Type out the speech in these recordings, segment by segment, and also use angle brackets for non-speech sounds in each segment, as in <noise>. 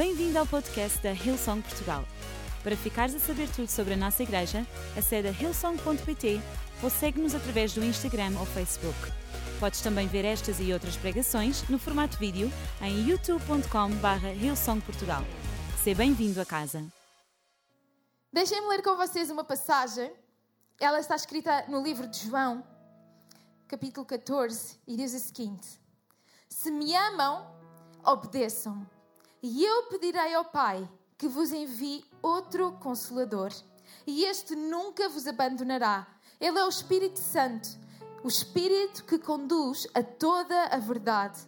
Bem-vindo ao podcast da Hillsong Portugal. Para ficares a saber tudo sobre a nossa igreja, acede a hillsong.pt ou segue-nos através do Instagram ou Facebook. Podes também ver estas e outras pregações no formato vídeo em youtube.com.br hillsongportugal. Seja bem-vindo a casa. Deixem-me ler com vocês uma passagem. Ela está escrita no livro de João, capítulo 14, e diz o seguinte: Se me amam, obedeçam. E eu pedirei ao Pai que vos envie outro consolador, e este nunca vos abandonará. Ele é o Espírito Santo, o Espírito que conduz a toda a verdade.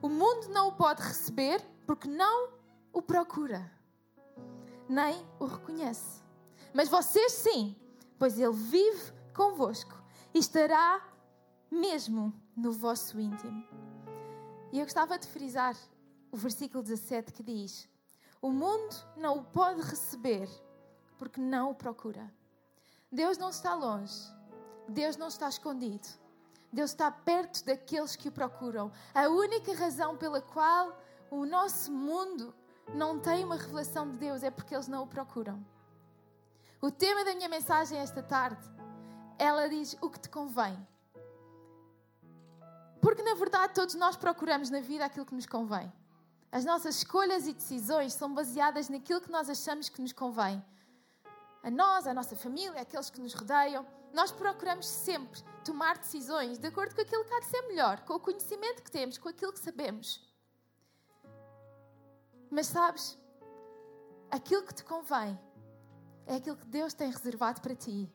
O mundo não o pode receber porque não o procura, nem o reconhece. Mas vocês sim, pois ele vive convosco e estará mesmo no vosso íntimo. E eu gostava de frisar o versículo 17 que diz: O mundo não o pode receber porque não o procura. Deus não está longe, Deus não está escondido, Deus está perto daqueles que o procuram. A única razão pela qual o nosso mundo não tem uma revelação de Deus é porque eles não o procuram. O tema da minha mensagem esta tarde, ela diz o que te convém. Porque na verdade todos nós procuramos na vida aquilo que nos convém. As nossas escolhas e decisões são baseadas naquilo que nós achamos que nos convém. A nós, a nossa família, aqueles que nos rodeiam, nós procuramos sempre tomar decisões de acordo com aquilo que há de ser melhor, com o conhecimento que temos, com aquilo que sabemos. Mas sabes, aquilo que te convém é aquilo que Deus tem reservado para ti,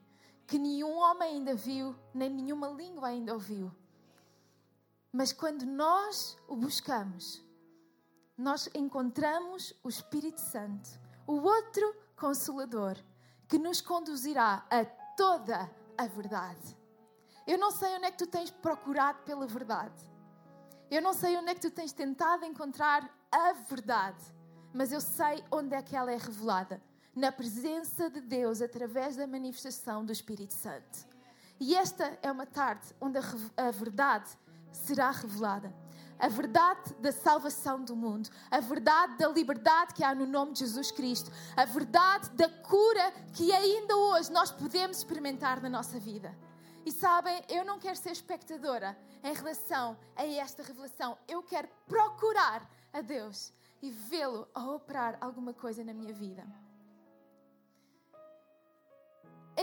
que nenhum homem ainda viu, nem nenhuma língua ainda ouviu. Mas quando nós o buscamos, nós encontramos o Espírito Santo, o outro consolador, que nos conduzirá a toda a verdade. Eu não sei onde é que tu tens procurado pela verdade. Eu não sei onde é que tu tens tentado encontrar a verdade, mas eu sei onde é que ela é revelada na presença de Deus através da manifestação do Espírito Santo. E esta é uma tarde onde a, a verdade será revelada. A verdade da salvação do mundo, a verdade da liberdade que há no nome de Jesus Cristo, a verdade da cura que ainda hoje nós podemos experimentar na nossa vida. E sabem, eu não quero ser espectadora em relação a esta revelação. Eu quero procurar a Deus e vê-lo a operar alguma coisa na minha vida.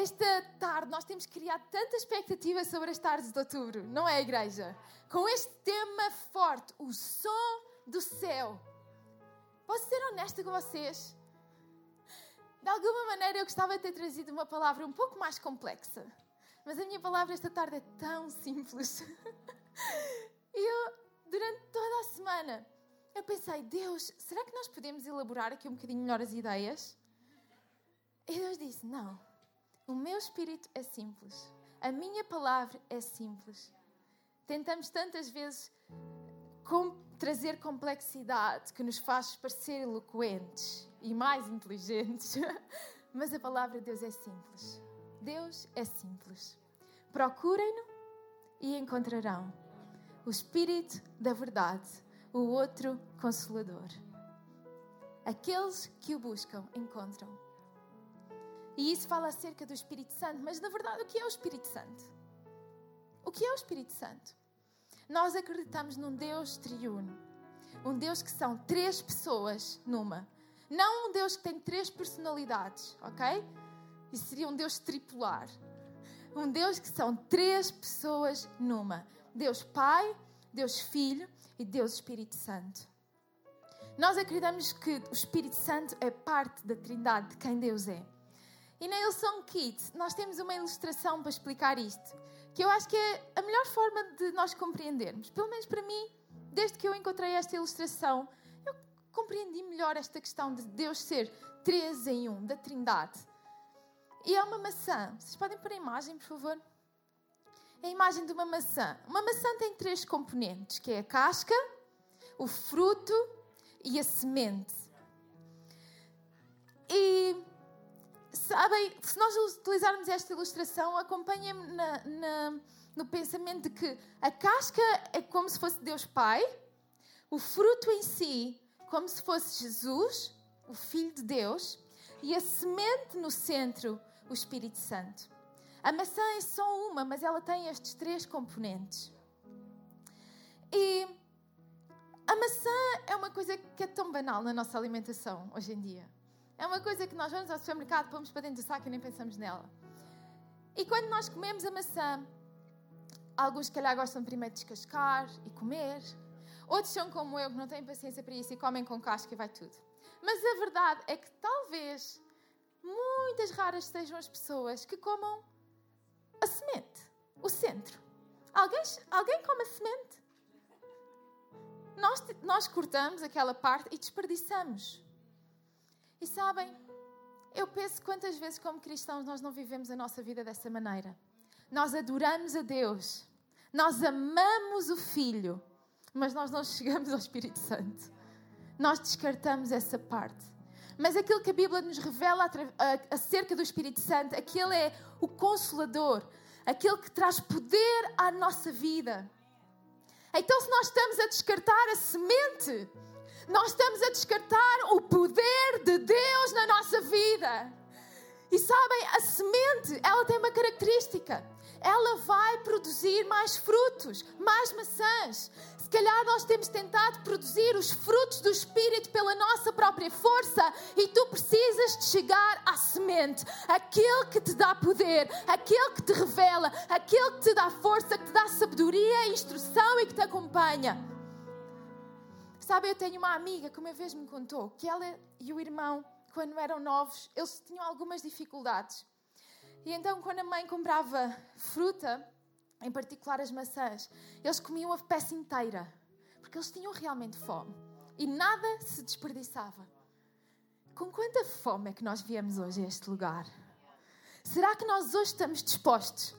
Esta tarde nós temos criado tanta expectativa sobre as tardes de outubro, não é, igreja? Com este tema forte, o som do céu. Posso ser honesta com vocês? De alguma maneira eu gostava de ter trazido uma palavra um pouco mais complexa, mas a minha palavra esta tarde é tão simples. E <laughs> eu, durante toda a semana, eu pensei, Deus, será que nós podemos elaborar aqui um bocadinho melhor as ideias? E Deus disse, não. O meu espírito é simples. A minha palavra é simples. Tentamos tantas vezes com, trazer complexidade que nos faz parecer eloquentes e mais inteligentes. <laughs> Mas a palavra de Deus é simples. Deus é simples. Procurem-no e encontrarão o Espírito da Verdade, o outro Consolador. Aqueles que o buscam encontram. E isso fala acerca do Espírito Santo, mas na verdade, o que é o Espírito Santo? O que é o Espírito Santo? Nós acreditamos num Deus triuno, um Deus que são três pessoas numa. Não um Deus que tem três personalidades, ok? Isso seria um Deus tripular. Um Deus que são três pessoas numa: Deus Pai, Deus Filho e Deus Espírito Santo. Nós acreditamos que o Espírito Santo é parte da Trindade de quem Deus é. E na Ilson Kids nós temos uma ilustração para explicar isto, que eu acho que é a melhor forma de nós compreendermos. Pelo menos para mim, desde que eu encontrei esta ilustração, eu compreendi melhor esta questão de Deus ser três em um, da Trindade. E é uma maçã. Vocês podem pôr a imagem, por favor? É a imagem de uma maçã. Uma maçã tem três componentes, que é a casca, o fruto e a semente. E sabem, se nós utilizarmos esta ilustração, acompanhem-me no pensamento de que a casca é como se fosse Deus Pai, o fruto em si como se fosse Jesus, o Filho de Deus, e a semente no centro, o Espírito Santo. A maçã é só uma, mas ela tem estes três componentes. E a maçã é uma coisa que é tão banal na nossa alimentação hoje em dia. É uma coisa que nós vamos ao supermercado, pomos para dentro do saco e nem pensamos nela. E quando nós comemos a maçã, alguns, se calhar, gostam primeiro de descascar e comer. Outros são como eu, que não têm paciência para isso e comem com casca e vai tudo. Mas a verdade é que talvez muitas raras sejam as pessoas que comam a semente, o centro. Alguém, alguém come a semente? Nós, nós cortamos aquela parte e desperdiçamos. E sabem, eu penso quantas vezes, como cristãos, nós não vivemos a nossa vida dessa maneira. Nós adoramos a Deus, nós amamos o Filho, mas nós não chegamos ao Espírito Santo. Nós descartamos essa parte. Mas aquilo que a Bíblia nos revela acerca do Espírito Santo, aquele é o consolador, aquele que traz poder à nossa vida. Então, se nós estamos a descartar a semente, nós estamos a descartar o poder de Deus na nossa vida. E sabem, a semente, ela tem uma característica. Ela vai produzir mais frutos, mais maçãs. Se calhar nós temos tentado produzir os frutos do Espírito pela nossa própria força e tu precisas de chegar à semente, aquele que te dá poder, aquele que te revela, aquele que te dá força, que te dá sabedoria, instrução e que te acompanha. Sabe, eu tenho uma amiga que uma vez me contou que ela e o irmão, quando eram novos, eles tinham algumas dificuldades. E então, quando a mãe comprava fruta, em particular as maçãs, eles comiam a peça inteira, porque eles tinham realmente fome e nada se desperdiçava. Com quanta fome é que nós viemos hoje a este lugar? Será que nós hoje estamos dispostos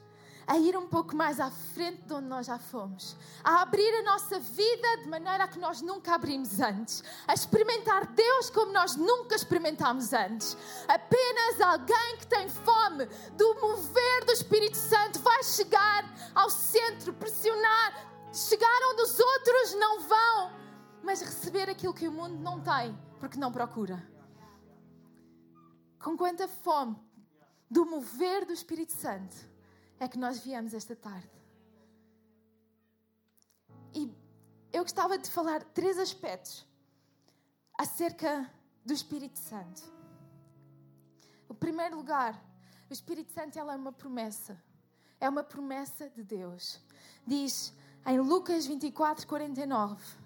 a ir um pouco mais à frente de onde nós já fomos, a abrir a nossa vida de maneira que nós nunca abrimos antes, a experimentar Deus como nós nunca experimentámos antes. Apenas alguém que tem fome do mover do Espírito Santo vai chegar ao centro, pressionar, chegar onde os outros não vão, mas receber aquilo que o mundo não tem, porque não procura. Com quanta fome do mover do Espírito Santo é que nós viemos esta tarde. E eu gostava de falar três aspectos acerca do Espírito Santo. O primeiro lugar, o Espírito Santo é uma promessa. É uma promessa de Deus. Diz em Lucas 24, 49.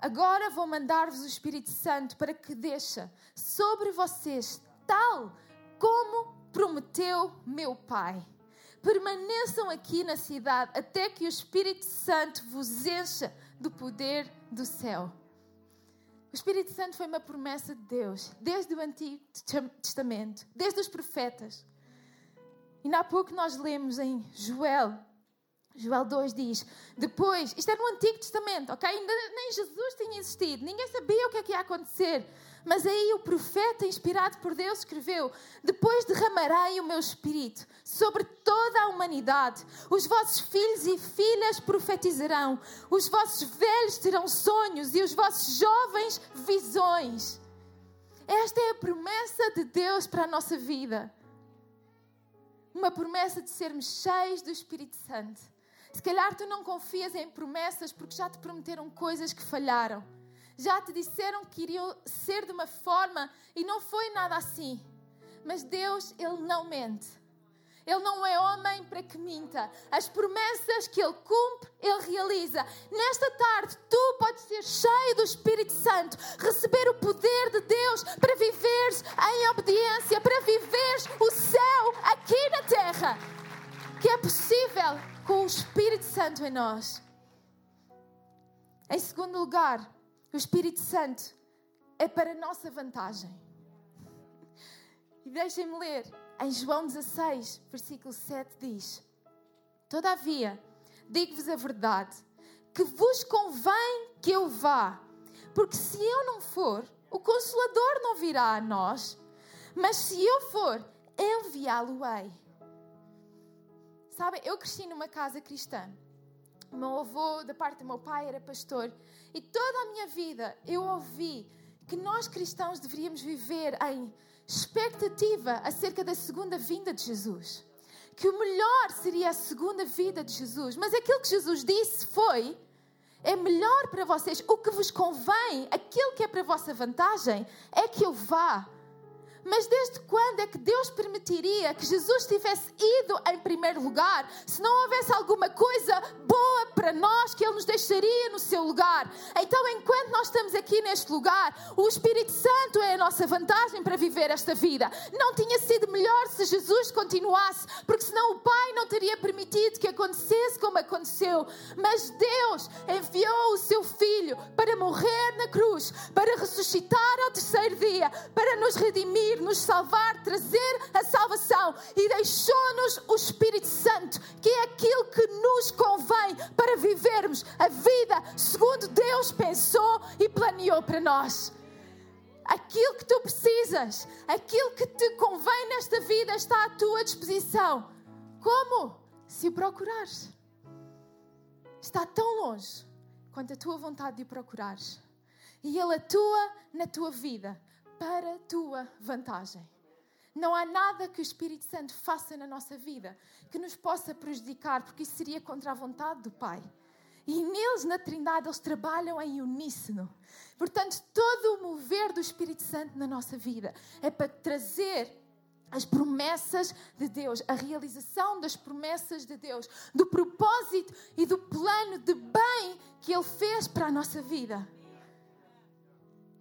Agora vou mandar-vos o Espírito Santo para que deixa sobre vocês tal como prometeu meu Pai permaneçam aqui na cidade até que o Espírito Santo vos encha do poder do céu. O Espírito Santo foi uma promessa de Deus, desde o Antigo Testamento, desde os profetas. E há pouco nós lemos em Joel, Joel 2 diz: Depois, isto é no Antigo Testamento, ok? Ainda nem Jesus tinha existido, ninguém sabia o que é que ia acontecer. Mas aí o profeta, inspirado por Deus, escreveu: Depois derramarei o meu espírito sobre toda a humanidade. Os vossos filhos e filhas profetizarão, os vossos velhos terão sonhos e os vossos jovens visões. Esta é a promessa de Deus para a nossa vida. Uma promessa de sermos cheios do Espírito Santo. Se calhar tu não confias em promessas porque já te prometeram coisas que falharam já te disseram que iriam ser de uma forma e não foi nada assim. Mas Deus, Ele não mente. Ele não é homem para que minta. As promessas que Ele cumpre, Ele realiza. Nesta tarde, tu podes ser cheio do Espírito Santo, receber o poder de Deus para viveres em obediência, para viveres o céu aqui na terra, que é possível com o Espírito Santo em nós. Em segundo lugar, o Espírito Santo é para a nossa vantagem. E deixem-me ler, em João 16, versículo 7 diz: Todavia, digo-vos a verdade, que vos convém que eu vá, porque se eu não for, o Consolador não virá a nós, mas se eu for, enviá-lo-ei. Sabem, eu cresci numa casa cristã O meu avô, da parte do meu pai, era pastor. E toda a minha vida eu ouvi que nós cristãos deveríamos viver em expectativa acerca da segunda vinda de Jesus. Que o melhor seria a segunda vida de Jesus. Mas aquilo que Jesus disse foi: é melhor para vocês, o que vos convém, aquilo que é para vossa vantagem, é que eu vá. Mas desde quando é que Deus permitiria que Jesus tivesse ido em primeiro lugar se não houvesse alguma coisa boa para nós que Ele nos deixaria no seu lugar? Então, enquanto nós estamos aqui neste lugar, o Espírito Santo é a nossa vantagem para viver esta vida. Não tinha sido melhor se Jesus continuasse, porque senão o Pai não teria permitido que acontecesse como aconteceu. Mas Deus enviou o seu Filho para morrer na cruz, para ressuscitar ao terceiro dia, para nos redimir nos salvar, trazer a salvação e deixou-nos o Espírito Santo, que é aquilo que nos convém para vivermos a vida segundo Deus pensou e planeou para nós. Aquilo que tu precisas, aquilo que te convém nesta vida está à tua disposição. Como? Se procurares. Está tão longe quanto a tua vontade de procurares. E Ele atua na tua vida para a tua vantagem. Não há nada que o Espírito Santo faça na nossa vida que nos possa prejudicar, porque isso seria contra a vontade do Pai. E neles, na Trindade, eles trabalham em uníssono. Portanto, todo o mover do Espírito Santo na nossa vida é para trazer as promessas de Deus, a realização das promessas de Deus, do propósito e do plano de bem que Ele fez para a nossa vida.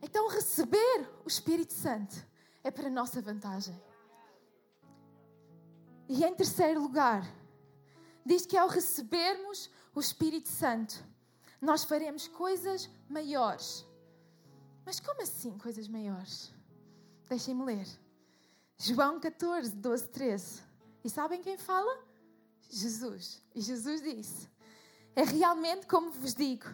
Então, receber o Espírito Santo é para a nossa vantagem. E em terceiro lugar, diz que ao recebermos o Espírito Santo, nós faremos coisas maiores. Mas como assim coisas maiores? Deixem-me ler. João 14, 12, 13. E sabem quem fala? Jesus. E Jesus disse: É realmente como vos digo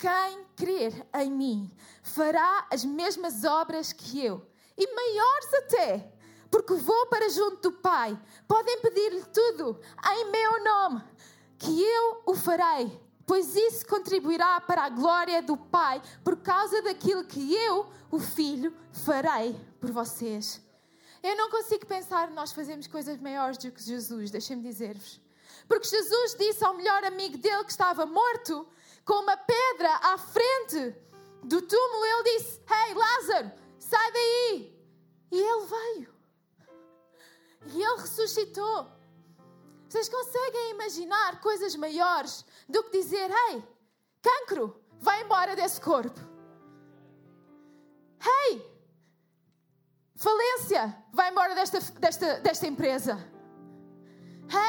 quem crer em mim fará as mesmas obras que eu, e maiores até, porque vou para junto do Pai. Podem pedir-lhe tudo em meu nome, que eu o farei, pois isso contribuirá para a glória do Pai, por causa daquilo que eu, o Filho, farei por vocês. Eu não consigo pensar nós fazemos coisas maiores do que Jesus, deixem-me dizer-vos. Porque Jesus disse ao melhor amigo dele que estava morto: com uma pedra à frente do túmulo, ele disse: Ei, Lázaro, sai daí! E ele veio. E ele ressuscitou. Vocês conseguem imaginar coisas maiores do que dizer: Ei, cancro, vai embora desse corpo. Ei, falência, vai embora desta, desta, desta empresa.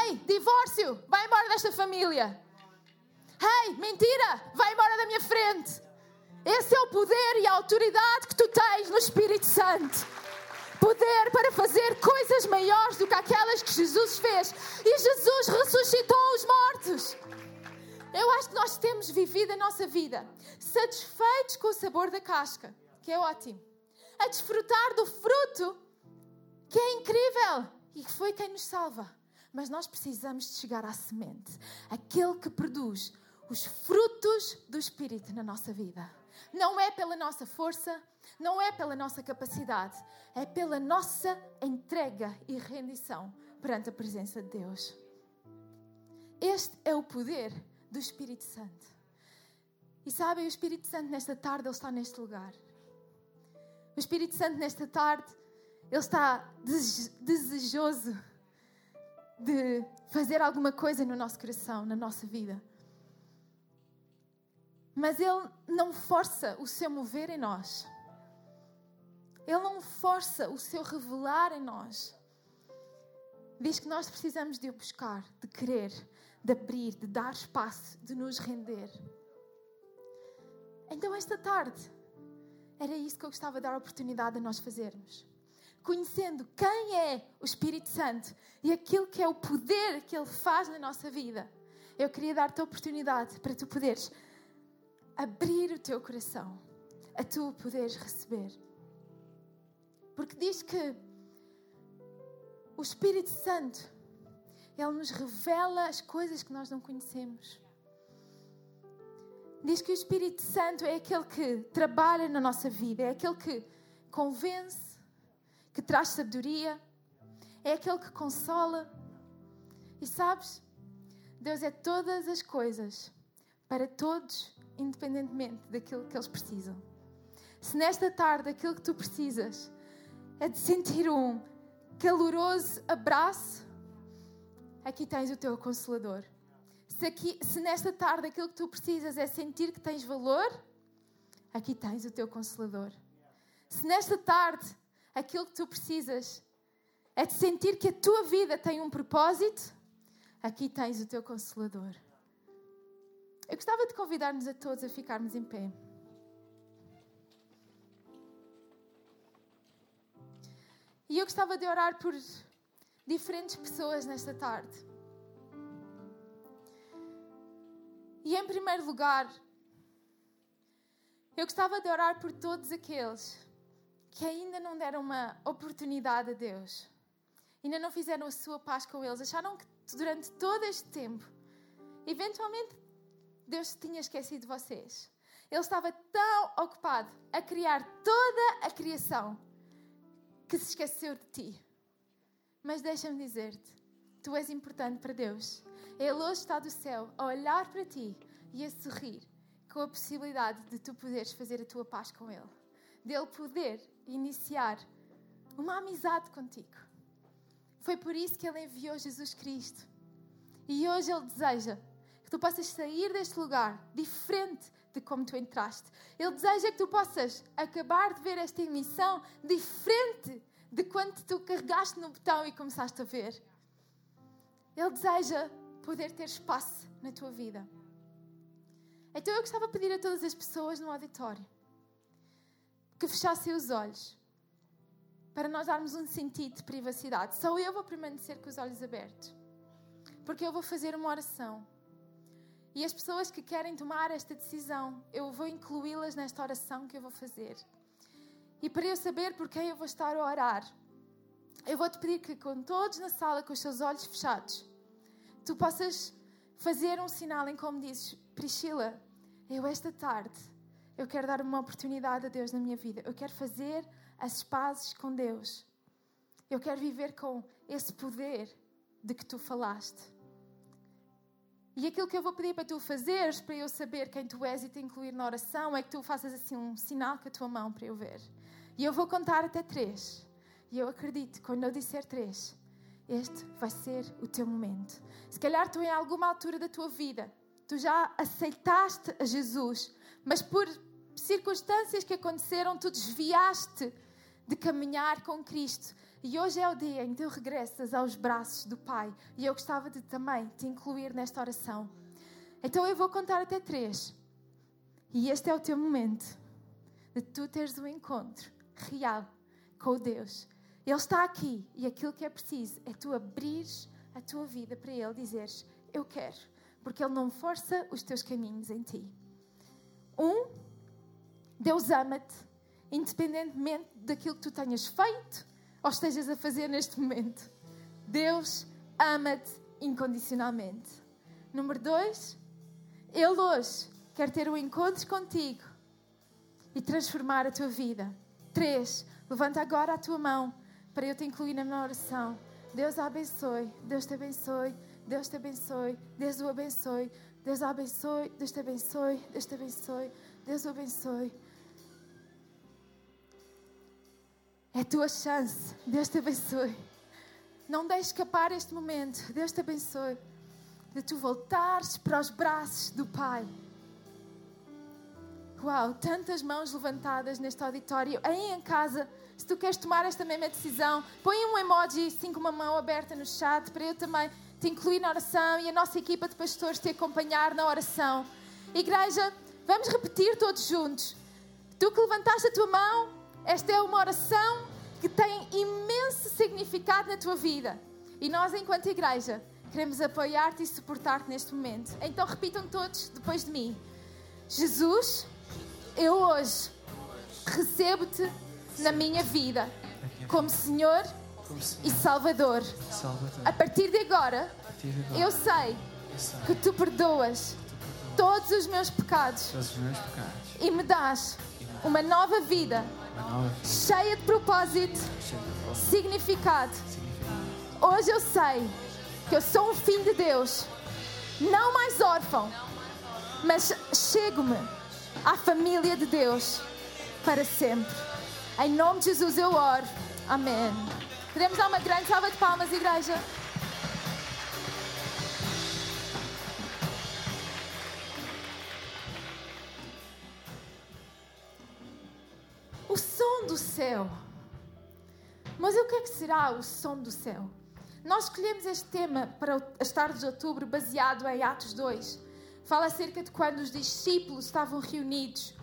Ei, divórcio, vai embora desta família. Ei, mentira, vai embora da minha frente. Esse é o poder e a autoridade Espírito Santo. Poder para fazer coisas maiores do que aquelas que Jesus fez. E Jesus ressuscitou os mortos. Eu acho que nós temos vivido a nossa vida satisfeitos com o sabor da casca, que é ótimo, a desfrutar do fruto, que é incrível e que foi quem nos salva. Mas nós precisamos de chegar à semente, aquele que produz os frutos do Espírito na nossa vida. Não é pela nossa força, não é pela nossa capacidade, é pela nossa entrega e rendição perante a presença de Deus. Este é o poder do Espírito Santo. E sabem, o Espírito Santo nesta tarde, ele está neste lugar. O Espírito Santo nesta tarde, ele está desejoso de fazer alguma coisa no nosso coração, na nossa vida mas Ele não força o seu mover em nós. Ele não força o seu revelar em nós. Diz que nós precisamos de o buscar, de querer, de abrir, de dar espaço, de nos render. Então, esta tarde, era isso que eu gostava de dar a oportunidade a nós fazermos. Conhecendo quem é o Espírito Santo e aquilo que é o poder que Ele faz na nossa vida, eu queria dar-te a oportunidade para tu poderes abrir o teu coração a tu poderes receber. Porque diz que o Espírito Santo, Ele nos revela as coisas que nós não conhecemos. Diz que o Espírito Santo é aquele que trabalha na nossa vida, é aquele que convence, que traz sabedoria, é aquele que consola. E sabes, Deus é todas as coisas para todos, independentemente daquilo que eles precisam. Se nesta tarde aquilo que tu precisas é de sentir um caloroso abraço, aqui tens o teu consolador. Se, aqui, se nesta tarde aquilo que tu precisas é sentir que tens valor, aqui tens o teu consolador. Se nesta tarde aquilo que tu precisas é de sentir que a tua vida tem um propósito, aqui tens o teu consolador. Eu gostava de convidar-nos a todos a ficarmos em pé. E eu gostava de orar por diferentes pessoas nesta tarde. E em primeiro lugar, eu gostava de orar por todos aqueles que ainda não deram uma oportunidade a Deus, ainda não fizeram a sua paz com eles, acharam que durante todo este tempo, eventualmente, Deus tinha esquecido vocês. Ele estava tão ocupado a criar toda a criação que se esqueceu de ti. Mas deixa-me dizer-te, tu és importante para Deus. Ele hoje está do céu a olhar para ti e a sorrir com a possibilidade de tu poderes fazer a tua paz com Ele. Dele poder iniciar uma amizade contigo. Foi por isso que Ele enviou Jesus Cristo. E hoje Ele deseja que tu possas sair deste lugar diferente de como tu entraste. Ele deseja que tu possas acabar de ver esta emissão diferente de quando tu carregaste no botão e começaste a ver. Ele deseja poder ter espaço na tua vida. Então eu gostava de pedir a todas as pessoas no auditório que fechassem os olhos para nós darmos um sentido de privacidade. Só eu vou permanecer com os olhos abertos, porque eu vou fazer uma oração. E as pessoas que querem tomar esta decisão, eu vou incluí-las nesta oração que eu vou fazer. E para eu saber por quem eu vou estar a orar, eu vou te pedir que, com todos na sala, com os seus olhos fechados, tu possas fazer um sinal em como dizes: Priscila, eu esta tarde, eu quero dar uma oportunidade a Deus na minha vida. Eu quero fazer as pazes com Deus. Eu quero viver com esse poder de que tu falaste. E aquilo que eu vou pedir para tu fazeres, para eu saber quem tu és e te incluir na oração, é que tu faças assim um sinal com a tua mão para eu ver. E eu vou contar até três. E eu acredito, quando eu disser três, este vai ser o teu momento. Se calhar tu, em alguma altura da tua vida, tu já aceitaste a Jesus, mas por circunstâncias que aconteceram, tu desviaste de caminhar com Cristo. E hoje é o dia em que tu regressas aos braços do Pai. E eu gostava de também te incluir nesta oração. Então eu vou contar até três. E este é o teu momento de tu teres um encontro real com Deus ele está aqui e aquilo que é preciso é tu abrires a tua vida para Ele, dizeres: Eu quero, porque Ele não força os teus caminhos em ti. Um, Deus ama-te, independentemente daquilo que tu tenhas feito ou estejas a fazer neste momento. Deus ama-te incondicionalmente. Número dois, Ele hoje quer ter um encontro contigo e transformar a tua vida. Três, levanta agora a tua mão para eu te incluir na minha oração. Deus a abençoe, Deus te abençoe, Deus te abençoe, Deus o abençoe, Deus a abençoe, Deus te abençoe, Deus te abençoe, Deus o abençoe. É a tua chance, Deus te abençoe. Não deixe escapar este momento, Deus te abençoe, de tu voltares para os braços do Pai. Uau, tantas mãos levantadas neste auditório, aí em casa se tu queres tomar esta mesma decisão, põe um emoji assim com uma mão aberta no chat para eu também te incluir na oração e a nossa equipa de pastores te acompanhar na oração. Igreja, vamos repetir todos juntos. Tu que levantaste a tua mão, esta é uma oração que tem imenso significado na tua vida. E nós, enquanto igreja, queremos apoiar-te e suportar-te neste momento. Então repitam todos depois de mim. Jesus, eu hoje recebo-te na minha vida como Senhor e Salvador. A partir de agora, eu sei que tu perdoas todos os meus pecados e me dás uma nova vida cheia de propósito, significado. Hoje eu sei que eu sou um filho de Deus, não mais órfão, mas chego-me à família de Deus para sempre. Em nome de Jesus eu oro. Amém. Podemos dar uma grande salva de palmas, igreja? Do céu. Mas o que é que será o som do céu? Nós escolhemos este tema para as tardes de outubro baseado em Atos 2. Fala acerca de quando os discípulos estavam reunidos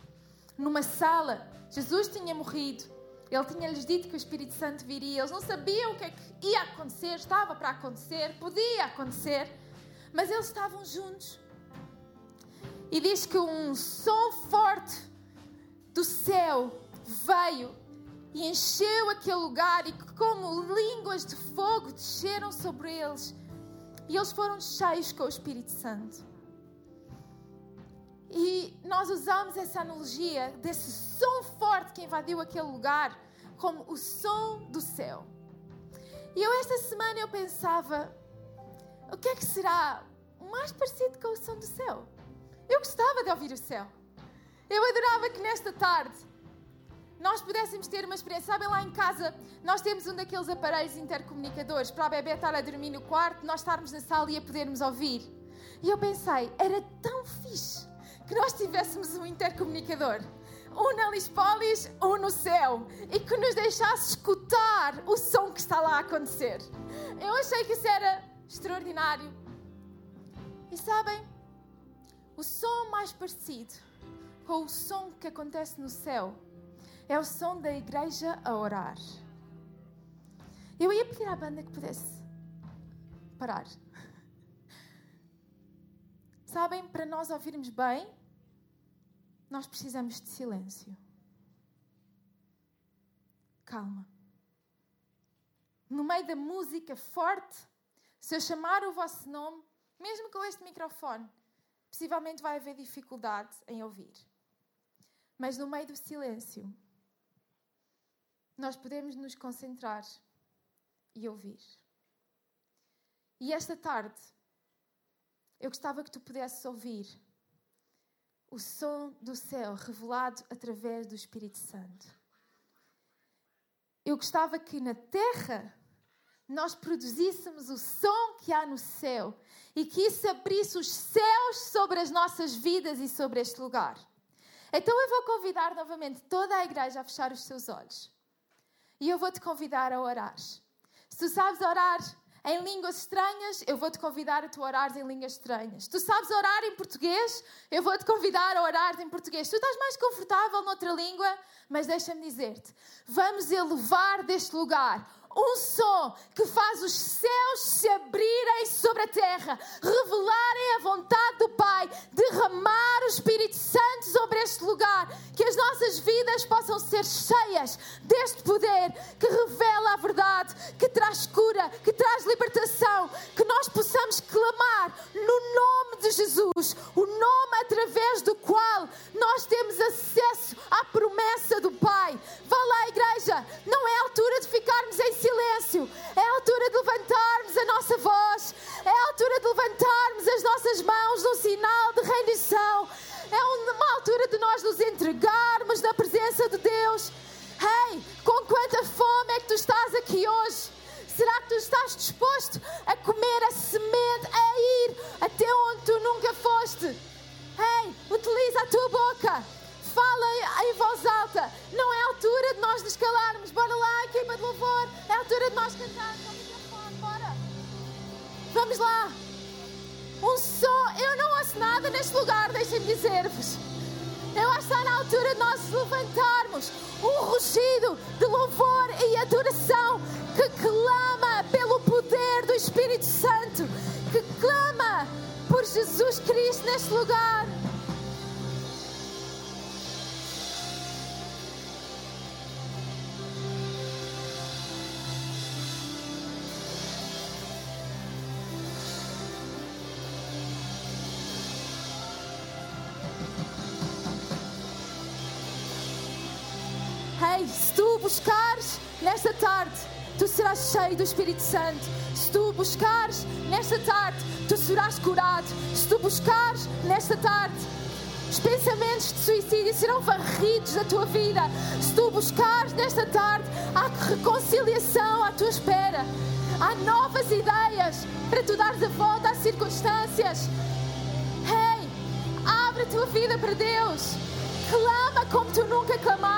numa sala. Jesus tinha morrido. Ele tinha-lhes dito que o Espírito Santo viria. Eles não sabiam o que é que ia acontecer, estava para acontecer, podia acontecer. Mas eles estavam juntos. E diz que um som forte do céu veio e encheu aquele lugar e como línguas de fogo desceram sobre eles e eles foram cheios com o Espírito Santo. E nós usamos essa analogia desse som forte que invadiu aquele lugar como o som do céu. E eu esta semana eu pensava, o que é que será mais parecido com o som do céu? Eu gostava de ouvir o céu. Eu adorava que nesta tarde nós pudéssemos ter uma experiência. Sabem, lá em casa, nós temos um daqueles aparelhos intercomunicadores para a bebê estar a dormir no quarto, nós estarmos na sala e a podermos ouvir. E eu pensei, era tão fixe que nós tivéssemos um intercomunicador. Um na Lispolis, um no céu. E que nos deixasse escutar o som que está lá a acontecer. Eu achei que isso era extraordinário. E sabem, o som mais parecido com o som que acontece no céu é o som da igreja a orar. Eu ia pedir à banda que pudesse parar. Sabem, para nós ouvirmos bem, nós precisamos de silêncio. Calma. No meio da música forte, se eu chamar o vosso nome, mesmo com este microfone, possivelmente vai haver dificuldade em ouvir. Mas no meio do silêncio, nós podemos nos concentrar e ouvir. E esta tarde, eu gostava que tu pudesses ouvir o som do céu revelado através do Espírito Santo. Eu gostava que na terra nós produzíssemos o som que há no céu e que isso abrisse os céus sobre as nossas vidas e sobre este lugar. Então eu vou convidar novamente toda a igreja a fechar os seus olhos. E eu vou te convidar a orar. Se tu sabes orar em línguas estranhas, eu vou te convidar a tu orares em línguas estranhas. Tu sabes orar em português, eu vou te convidar a orar em português. Tu estás mais confortável noutra língua, mas deixa-me dizer-te: vamos elevar deste lugar um som que faz os céus se abrirem sobre a terra, revelarem a vontade do Pai, derramar o Espírito Santo lugar, que as nossas vidas possam ser cheias deste poder que revela a verdade, que traz cura, que traz libertação, que nós possamos clamar no nome de Jesus, levantarmos um rugido de louvor e adoração que clama pelo poder do Espírito Santo, que clama por Jesus Cristo neste lugar. Buscares nesta tarde, tu serás cheio do Espírito Santo. Se tu buscares nesta tarde, tu serás curado. Se tu buscares nesta tarde, os pensamentos de suicídio serão varridos da tua vida. Se tu buscares nesta tarde, há reconciliação à tua espera. Há novas ideias para tu dares a volta às circunstâncias. Hey, abre a tua vida para Deus. Clama como tu nunca clamaste.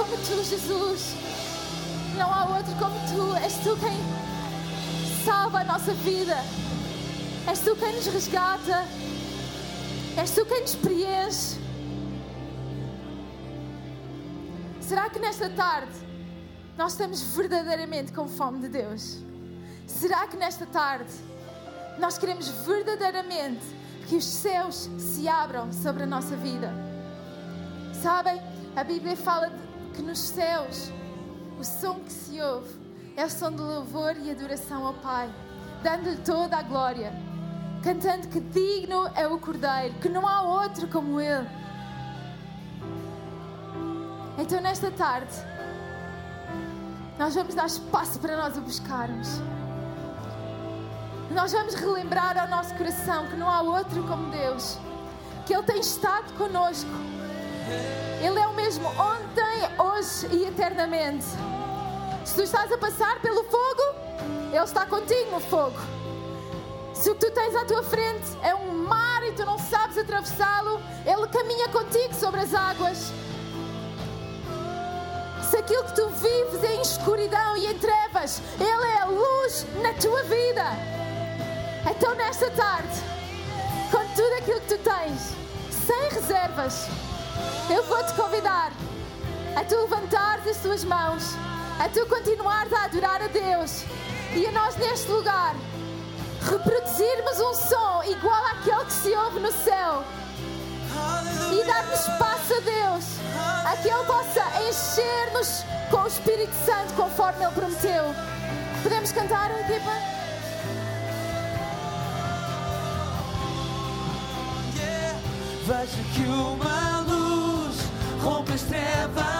Como tu, Jesus. Não há outro como tu. És tu quem salva a nossa vida. És tu quem nos resgata. És tu quem nos preenche. Será que nesta tarde nós estamos verdadeiramente com fome de Deus? Será que nesta tarde nós queremos verdadeiramente que os céus se abram sobre a nossa vida? Sabem, a Bíblia fala de que nos céus o som que se ouve é o som do louvor e adoração ao Pai, dando-lhe toda a glória, cantando que digno é o Cordeiro, que não há outro como Ele. Então, nesta tarde, nós vamos dar espaço para nós o buscarmos. Nós vamos relembrar ao nosso coração que não há outro como Deus, que Ele tem estado conosco. Ele é o mesmo ontem, hoje e eternamente. Se tu estás a passar pelo fogo, Ele está contigo no fogo. Se o que tu tens à tua frente é um mar e tu não sabes atravessá-lo, Ele caminha contigo sobre as águas. Se aquilo que tu vives é em escuridão e em trevas, Ele é a luz na tua vida. Então, nesta tarde, com tudo aquilo que tu tens, sem reservas, eu vou-te convidar a tu levantares as tuas mãos, a tu continuares a adorar a Deus e a nós neste lugar reproduzirmos um som igual àquele que se ouve no céu e darmos espaço a Deus a que Ele possa encher-nos com o Espírito Santo conforme Ele prometeu. Podemos cantar, equipa? Vejo que uma luz rompe as trevas,